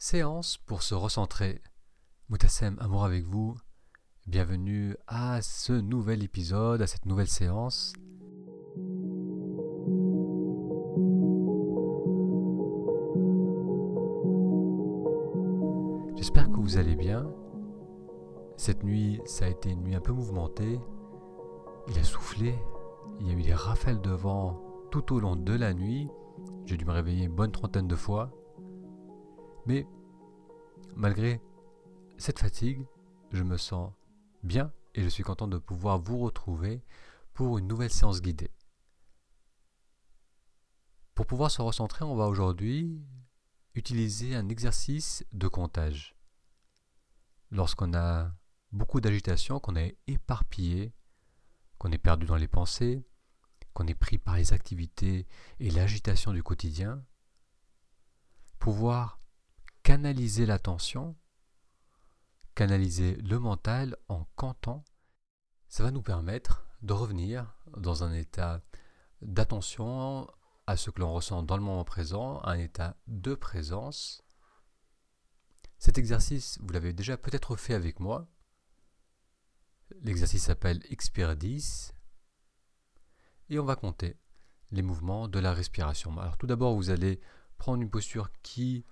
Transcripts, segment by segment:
Séance pour se recentrer. Moutassem, amour avec vous. Bienvenue à ce nouvel épisode, à cette nouvelle séance. J'espère que vous allez bien. Cette nuit, ça a été une nuit un peu mouvementée. Il a soufflé, il y a eu des rafales de vent tout au long de la nuit. J'ai dû me réveiller une bonne trentaine de fois. Mais malgré cette fatigue, je me sens bien et je suis content de pouvoir vous retrouver pour une nouvelle séance guidée. Pour pouvoir se recentrer, on va aujourd'hui utiliser un exercice de comptage. Lorsqu'on a beaucoup d'agitation, qu'on est éparpillé, qu'on est perdu dans les pensées, qu'on est pris par les activités et l'agitation du quotidien, pouvoir canaliser l'attention, canaliser le mental en comptant, ça va nous permettre de revenir dans un état d'attention à ce que l'on ressent dans le moment présent, un état de présence. Cet exercice, vous l'avez déjà peut-être fait avec moi. L'exercice s'appelle Expire 10 et on va compter les mouvements de la respiration. Alors tout d'abord, vous allez prendre une posture qui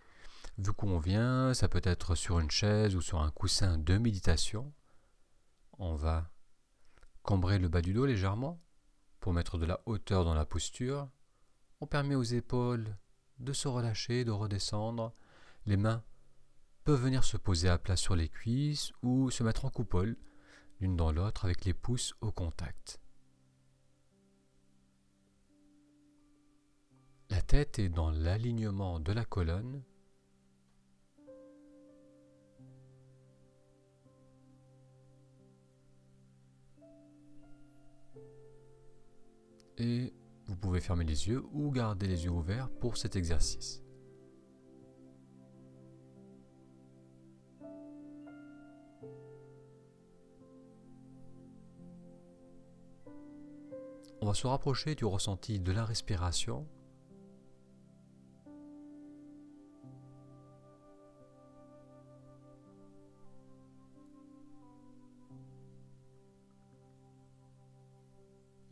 vous convient, ça peut être sur une chaise ou sur un coussin de méditation. On va cambrer le bas du dos légèrement pour mettre de la hauteur dans la posture. On permet aux épaules de se relâcher, de redescendre. Les mains peuvent venir se poser à plat sur les cuisses ou se mettre en coupole, l'une dans l'autre avec les pouces au contact. La tête est dans l'alignement de la colonne et vous pouvez fermer les yeux ou garder les yeux ouverts pour cet exercice. On va se rapprocher du ressenti de la respiration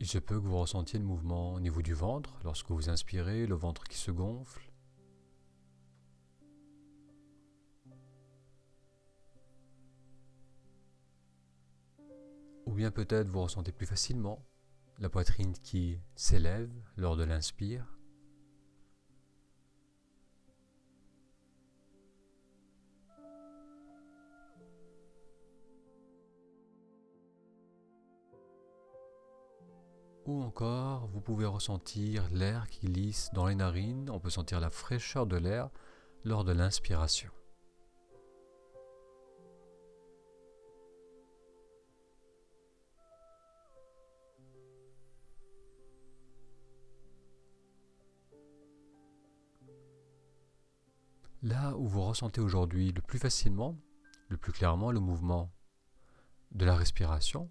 Il se peut que vous ressentiez le mouvement au niveau du ventre lorsque vous inspirez, le ventre qui se gonfle. Ou bien peut-être vous ressentez plus facilement la poitrine qui s'élève lors de l'inspire. Encore, vous pouvez ressentir l'air qui glisse dans les narines, on peut sentir la fraîcheur de l'air lors de l'inspiration. Là où vous ressentez aujourd'hui le plus facilement, le plus clairement le mouvement de la respiration,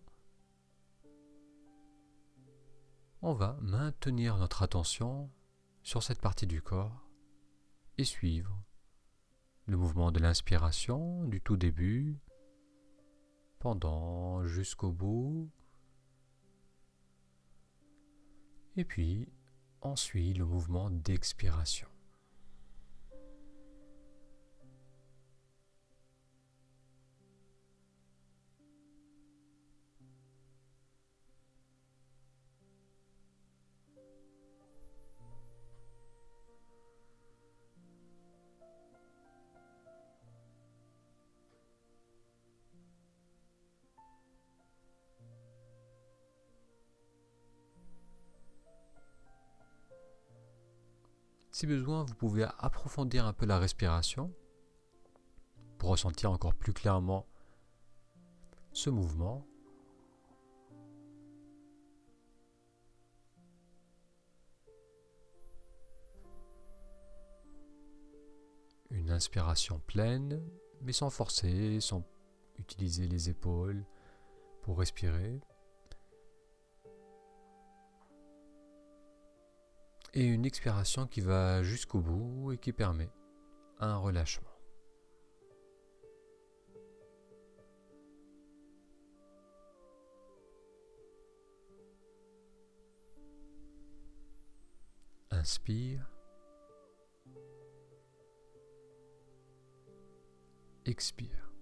on va maintenir notre attention sur cette partie du corps et suivre le mouvement de l'inspiration du tout début pendant jusqu'au bout et puis on suit le mouvement d'expiration. Si besoin, vous pouvez approfondir un peu la respiration pour ressentir encore plus clairement ce mouvement. Une inspiration pleine, mais sans forcer, sans utiliser les épaules pour respirer. et une expiration qui va jusqu'au bout et qui permet un relâchement. Inspire. Expire.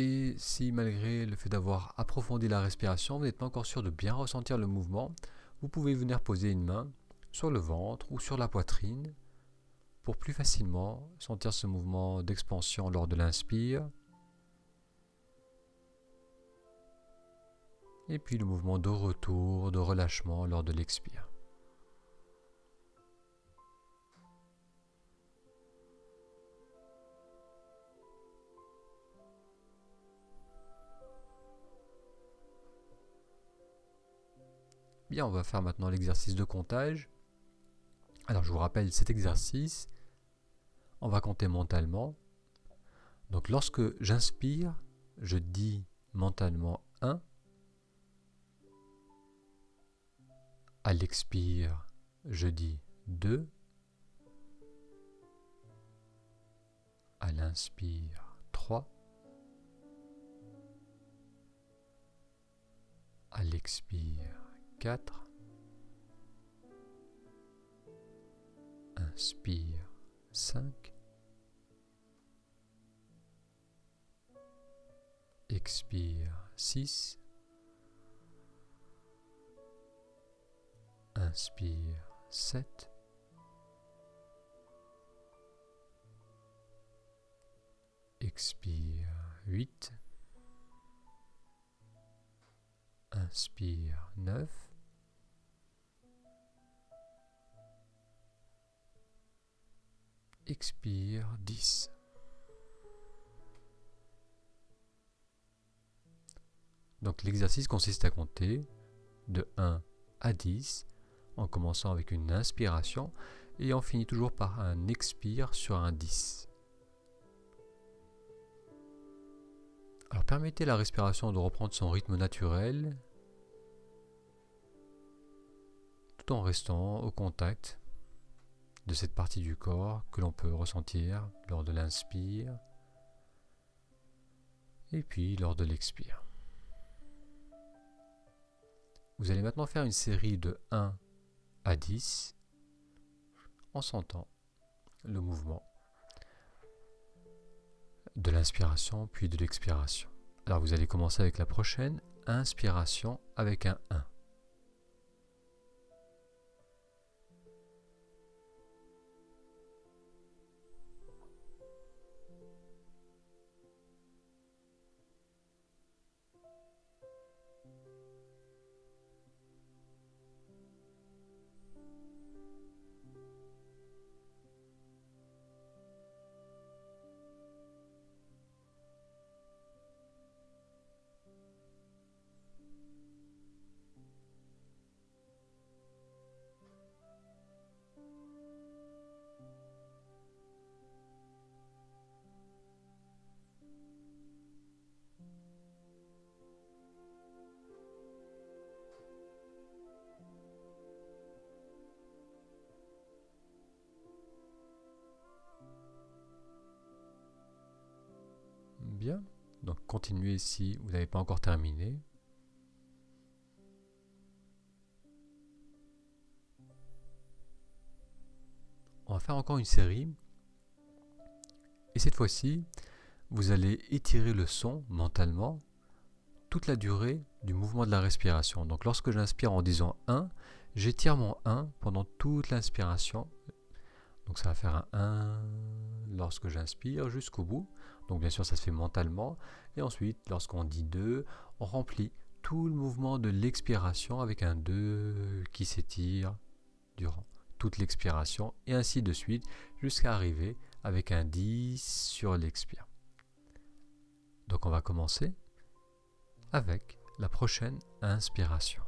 Et si malgré le fait d'avoir approfondi la respiration, vous n'êtes pas encore sûr de bien ressentir le mouvement, vous pouvez venir poser une main sur le ventre ou sur la poitrine pour plus facilement sentir ce mouvement d'expansion lors de l'inspire. Et puis le mouvement de retour, de relâchement lors de l'expire. Bien, on va faire maintenant l'exercice de comptage. Alors, je vous rappelle cet exercice. On va compter mentalement. Donc, lorsque j'inspire, je dis mentalement 1. À l'expire, je dis 2. À l'inspire, 3. À l'expire, 4. Inspire 5. Expire 6. Inspire 7. Expire 8. Inspire 9. Expire 10. Donc l'exercice consiste à compter de 1 à 10 en commençant avec une inspiration et on finit toujours par un expire sur un 10. Alors permettez la respiration de reprendre son rythme naturel tout en restant au contact de cette partie du corps que l'on peut ressentir lors de l'inspire et puis lors de l'expire. Vous allez maintenant faire une série de 1 à 10 en sentant le mouvement de l'inspiration puis de l'expiration. Alors vous allez commencer avec la prochaine inspiration avec un 1. Donc continuez si vous n'avez pas encore terminé. On va faire encore une série. Et cette fois-ci, vous allez étirer le son mentalement toute la durée du mouvement de la respiration. Donc lorsque j'inspire en disant 1, j'étire mon 1 pendant toute l'inspiration. Donc ça va faire un 1 lorsque j'inspire jusqu'au bout. Donc bien sûr, ça se fait mentalement. Et ensuite, lorsqu'on dit 2, on remplit tout le mouvement de l'expiration avec un 2 qui s'étire durant toute l'expiration et ainsi de suite jusqu'à arriver avec un 10 sur l'expire. Donc on va commencer avec la prochaine inspiration.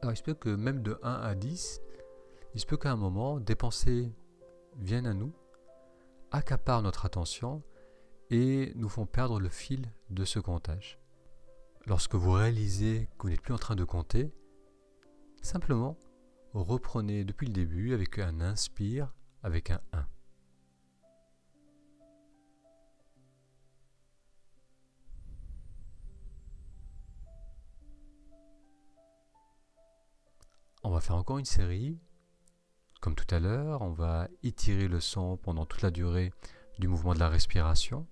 Alors il se peut que même de 1 à 10, il se peut qu'à un moment, des pensées viennent à nous, accaparent notre attention et nous font perdre le fil de ce comptage. Lorsque vous réalisez que vous n'êtes plus en train de compter, simplement reprenez depuis le début avec un inspire, avec un 1. On va faire encore une série. Comme tout à l'heure, on va étirer le son pendant toute la durée du mouvement de la respiration.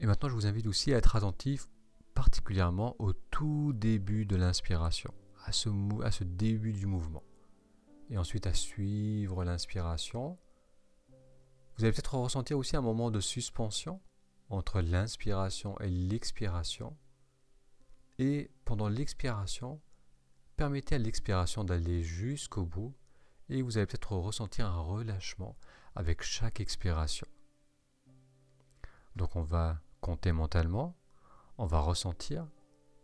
Et maintenant, je vous invite aussi à être attentif particulièrement au tout début de l'inspiration, à ce, à ce début du mouvement. Et ensuite à suivre l'inspiration. Vous allez peut-être ressentir aussi un moment de suspension entre l'inspiration et l'expiration. Et pendant l'expiration, permettez à l'expiration d'aller jusqu'au bout et vous allez peut-être ressentir un relâchement avec chaque expiration. Donc on va compter mentalement, on va ressentir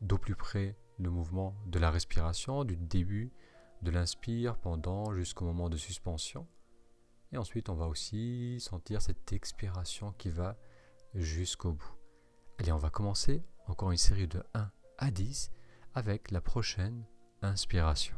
d'au plus près le mouvement de la respiration, du début de l'inspire pendant jusqu'au moment de suspension. Et ensuite on va aussi sentir cette expiration qui va jusqu'au bout. Allez, on va commencer encore une série de 1 à 10 avec la prochaine inspiration.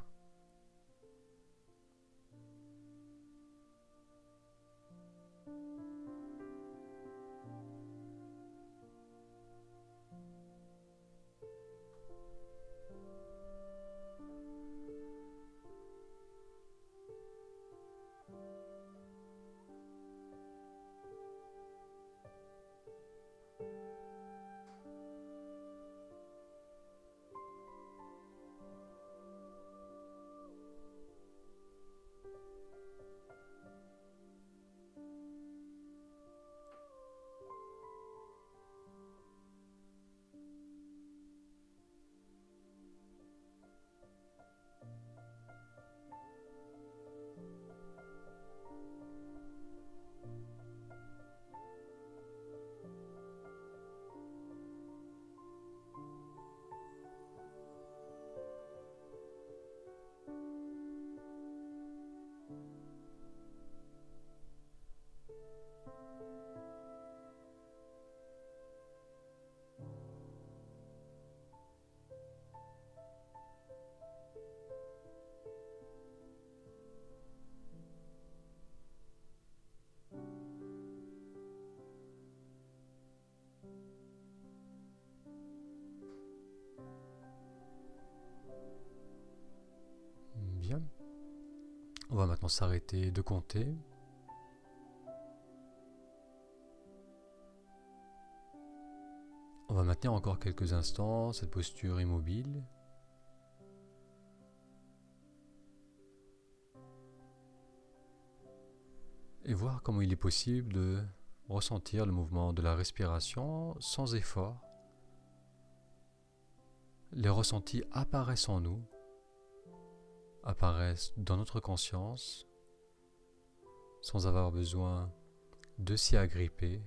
On va maintenant s'arrêter de compter. On va maintenir encore quelques instants cette posture immobile. Et voir comment il est possible de ressentir le mouvement de la respiration sans effort. Les ressentis apparaissent en nous apparaissent dans notre conscience sans avoir besoin de s'y agripper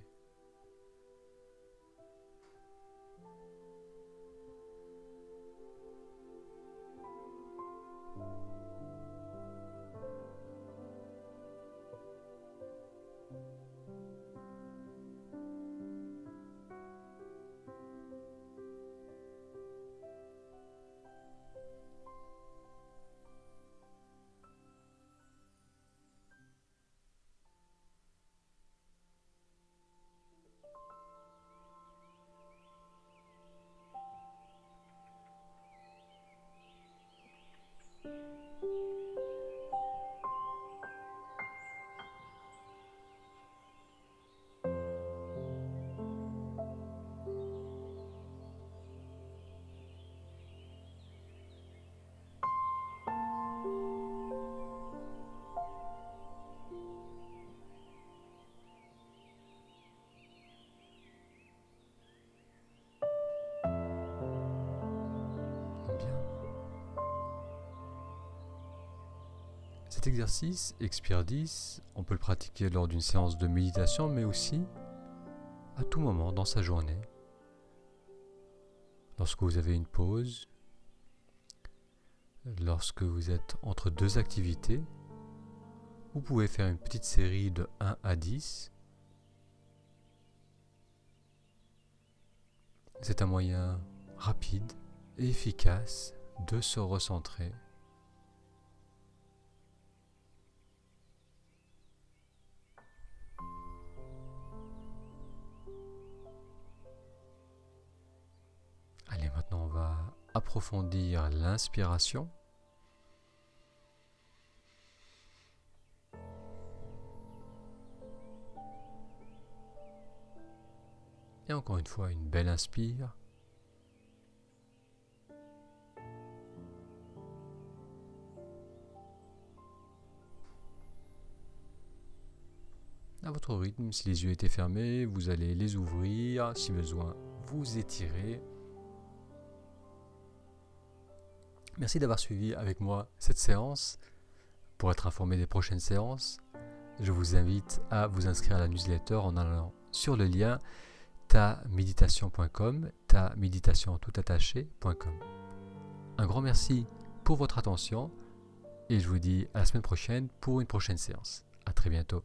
Cet exercice, Expire 10, on peut le pratiquer lors d'une séance de méditation, mais aussi à tout moment dans sa journée, lorsque vous avez une pause, lorsque vous êtes entre deux activités, vous pouvez faire une petite série de 1 à 10. C'est un moyen rapide et efficace de se recentrer. Approfondir l'inspiration. Et encore une fois, une belle inspire. À votre rythme, si les yeux étaient fermés, vous allez les ouvrir. Si besoin, vous étirez. Merci d'avoir suivi avec moi cette séance. Pour être informé des prochaines séances, je vous invite à vous inscrire à la newsletter en allant sur le lien ta-méditation.com, ta méditation tout attaché.com. Un grand merci pour votre attention et je vous dis à la semaine prochaine pour une prochaine séance. À très bientôt.